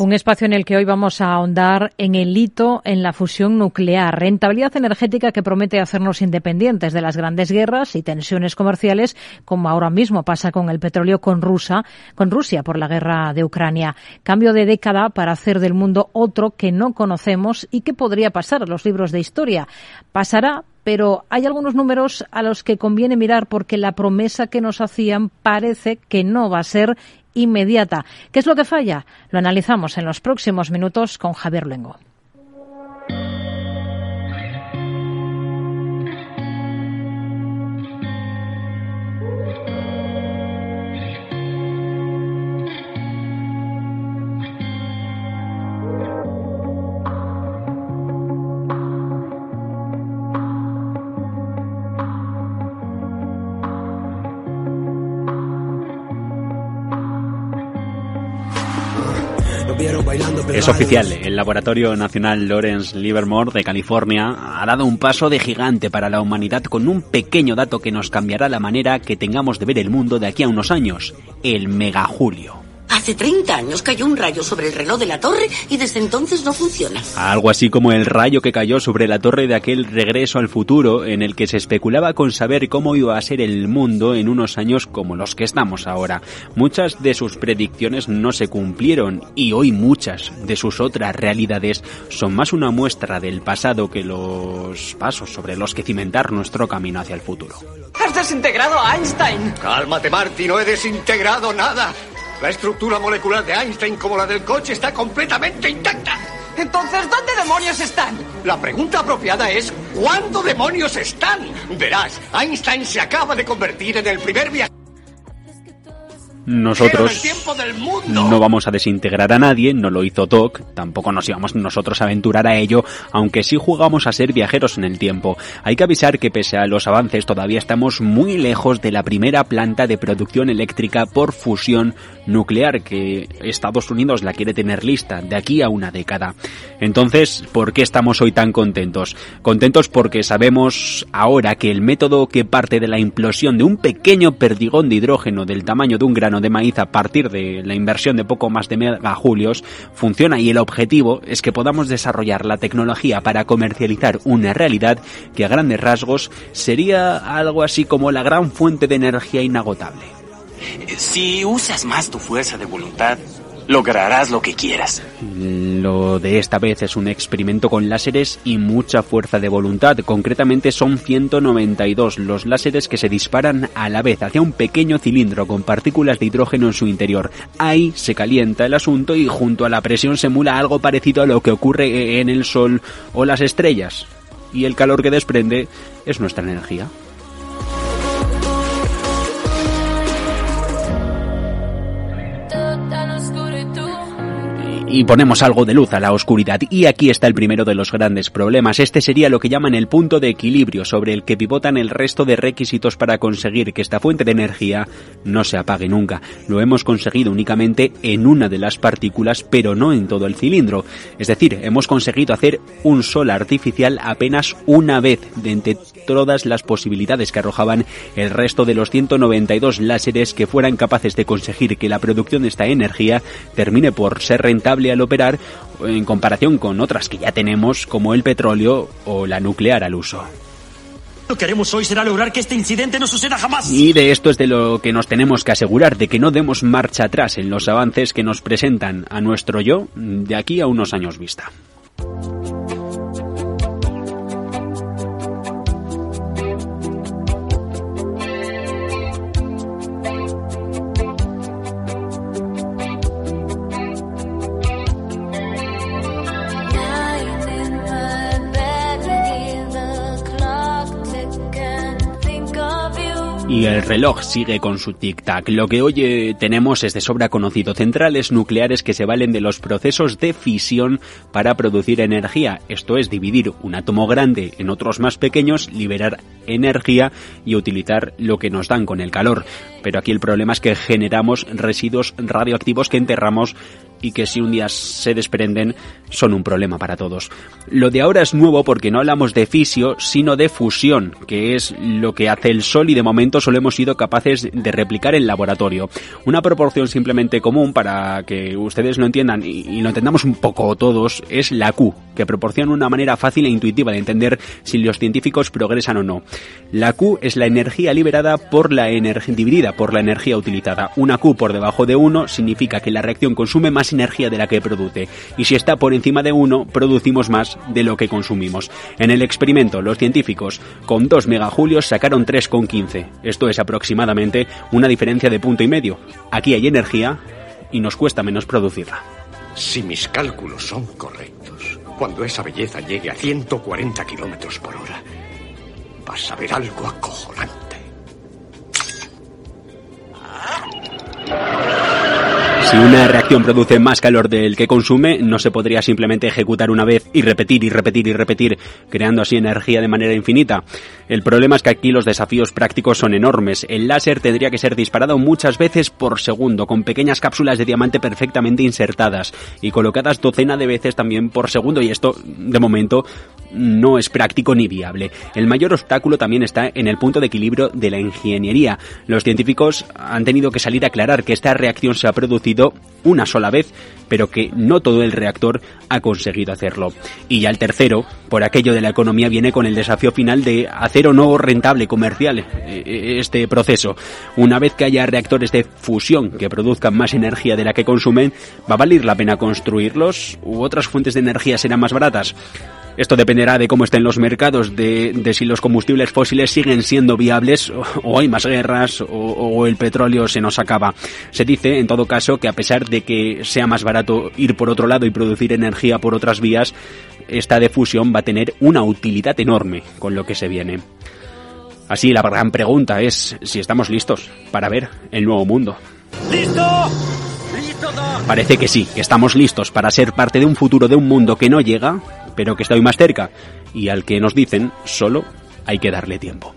Un espacio en el que hoy vamos a ahondar en el hito en la fusión nuclear, rentabilidad energética que promete hacernos independientes de las grandes guerras y tensiones comerciales, como ahora mismo pasa con el petróleo con Rusia, con Rusia por la guerra de Ucrania. Cambio de década para hacer del mundo otro que no conocemos y que podría pasar a los libros de historia. Pasará, pero hay algunos números a los que conviene mirar porque la promesa que nos hacían parece que no va a ser inmediata. ¿Qué es lo que falla? Lo analizamos en los próximos minutos con Javier Luengo. Es oficial, el Laboratorio Nacional Lawrence Livermore de California ha dado un paso de gigante para la humanidad con un pequeño dato que nos cambiará la manera que tengamos de ver el mundo de aquí a unos años, el megajulio. Hace 30 años cayó un rayo sobre el reloj de la torre y desde entonces no funciona. Algo así como el rayo que cayó sobre la torre de aquel regreso al futuro en el que se especulaba con saber cómo iba a ser el mundo en unos años como los que estamos ahora. Muchas de sus predicciones no se cumplieron y hoy muchas de sus otras realidades son más una muestra del pasado que los pasos sobre los que cimentar nuestro camino hacia el futuro. ¡Has desintegrado a Einstein! Cálmate, Marty, no he desintegrado nada. La estructura molecular de Einstein, como la del coche, está completamente intacta. Entonces, ¿dónde demonios están? La pregunta apropiada es, ¿cuándo demonios están? Verás, Einstein se acaba de convertir en el primer viajero nosotros no vamos a desintegrar a nadie, no lo hizo Doc, tampoco nos íbamos nosotros a aventurar a ello, aunque sí jugamos a ser viajeros en el tiempo. Hay que avisar que pese a los avances todavía estamos muy lejos de la primera planta de producción eléctrica por fusión nuclear que Estados Unidos la quiere tener lista de aquí a una década. Entonces, ¿por qué estamos hoy tan contentos? Contentos porque sabemos ahora que el método que parte de la implosión de un pequeño perdigón de hidrógeno del tamaño de un grano de maíz a partir de la inversión de poco más de megajulios funciona y el objetivo es que podamos desarrollar la tecnología para comercializar una realidad que a grandes rasgos sería algo así como la gran fuente de energía inagotable. Si usas más tu fuerza de voluntad, lograrás lo que quieras. Lo de esta vez es un experimento con láseres y mucha fuerza de voluntad. Concretamente son 192 los láseres que se disparan a la vez hacia un pequeño cilindro con partículas de hidrógeno en su interior. Ahí se calienta el asunto y junto a la presión se emula algo parecido a lo que ocurre en el Sol o las estrellas. Y el calor que desprende es nuestra energía. Y ponemos algo de luz a la oscuridad. Y aquí está el primero de los grandes problemas. Este sería lo que llaman el punto de equilibrio sobre el que pivotan el resto de requisitos para conseguir que esta fuente de energía no se apague nunca. Lo hemos conseguido únicamente en una de las partículas, pero no en todo el cilindro. Es decir, hemos conseguido hacer un sol artificial apenas una vez de entre todas las posibilidades que arrojaban el resto de los 192 láseres que fueran capaces de conseguir que la producción de esta energía termine por ser rentable al operar en comparación con otras que ya tenemos como el petróleo o la nuclear al uso. Lo que haremos hoy será lograr que este incidente no suceda jamás. Y de esto es de lo que nos tenemos que asegurar, de que no demos marcha atrás en los avances que nos presentan a nuestro yo de aquí a unos años vista. Y el reloj sigue con su tic-tac. Lo que hoy eh, tenemos es de sobra conocido centrales nucleares que se valen de los procesos de fisión para producir energía. Esto es dividir un átomo grande en otros más pequeños, liberar energía y utilizar lo que nos dan con el calor. Pero aquí el problema es que generamos residuos radioactivos que enterramos y que si un día se desprenden son un problema para todos. Lo de ahora es nuevo porque no hablamos de fisio, sino de fusión, que es lo que hace el Sol y de momento solo hemos sido capaces de replicar en laboratorio. Una proporción simplemente común para que ustedes lo entiendan y, lo entendamos un poco todos es la Q, que proporciona una manera fácil e intuitiva de entender si los científicos progresan o no. La Q es la energía liberada por la energía dividida por la energía utilizada. Una Q por debajo de 1 significa que la reacción consume más energía de la que produce y si está por encima de 1 producimos más de lo que consumimos. En el experimento los científicos con 2 megajulios sacaron 3,15. Esto es aproximadamente una diferencia de punto y medio. Aquí hay energía y nos cuesta menos producirla. Si mis cálculos son correctos, cuando esa belleza llegue a 140 kilómetros por hora, vas a ver algo acojonante. Si una reacción produce más calor del que consume, no se podría simplemente ejecutar una vez y repetir y repetir y repetir, creando así energía de manera infinita. El problema es que aquí los desafíos prácticos son enormes. El láser tendría que ser disparado muchas veces por segundo, con pequeñas cápsulas de diamante perfectamente insertadas y colocadas docena de veces también por segundo, y esto, de momento, no es práctico ni viable. El mayor obstáculo también está en el punto de equilibrio de la ingeniería. Los científicos han tenido que salir a aclarar que esta reacción se ha producido una sola vez, pero que no todo el reactor ha conseguido hacerlo. Y ya el tercero, por aquello de la economía, viene con el desafío final de hacer o no rentable comercial eh, eh, este proceso. Una vez que haya reactores de fusión que produzcan más energía de la que consumen, ¿va a valer la pena construirlos? ¿U otras fuentes de energía serán más baratas? Esto dependerá de cómo estén los mercados, de, si los combustibles fósiles siguen siendo viables o, hay más guerras o, el petróleo se nos acaba. Se dice, en todo caso, que a pesar de que sea más barato ir por otro lado y producir energía por otras vías, esta defusión va a tener una utilidad enorme con lo que se viene. Así, la gran pregunta es si estamos listos para ver el nuevo mundo. ¡Listo! Parece que sí, que estamos listos para ser parte de un futuro de un mundo que no llega, pero que estoy más cerca y al que nos dicen solo hay que darle tiempo.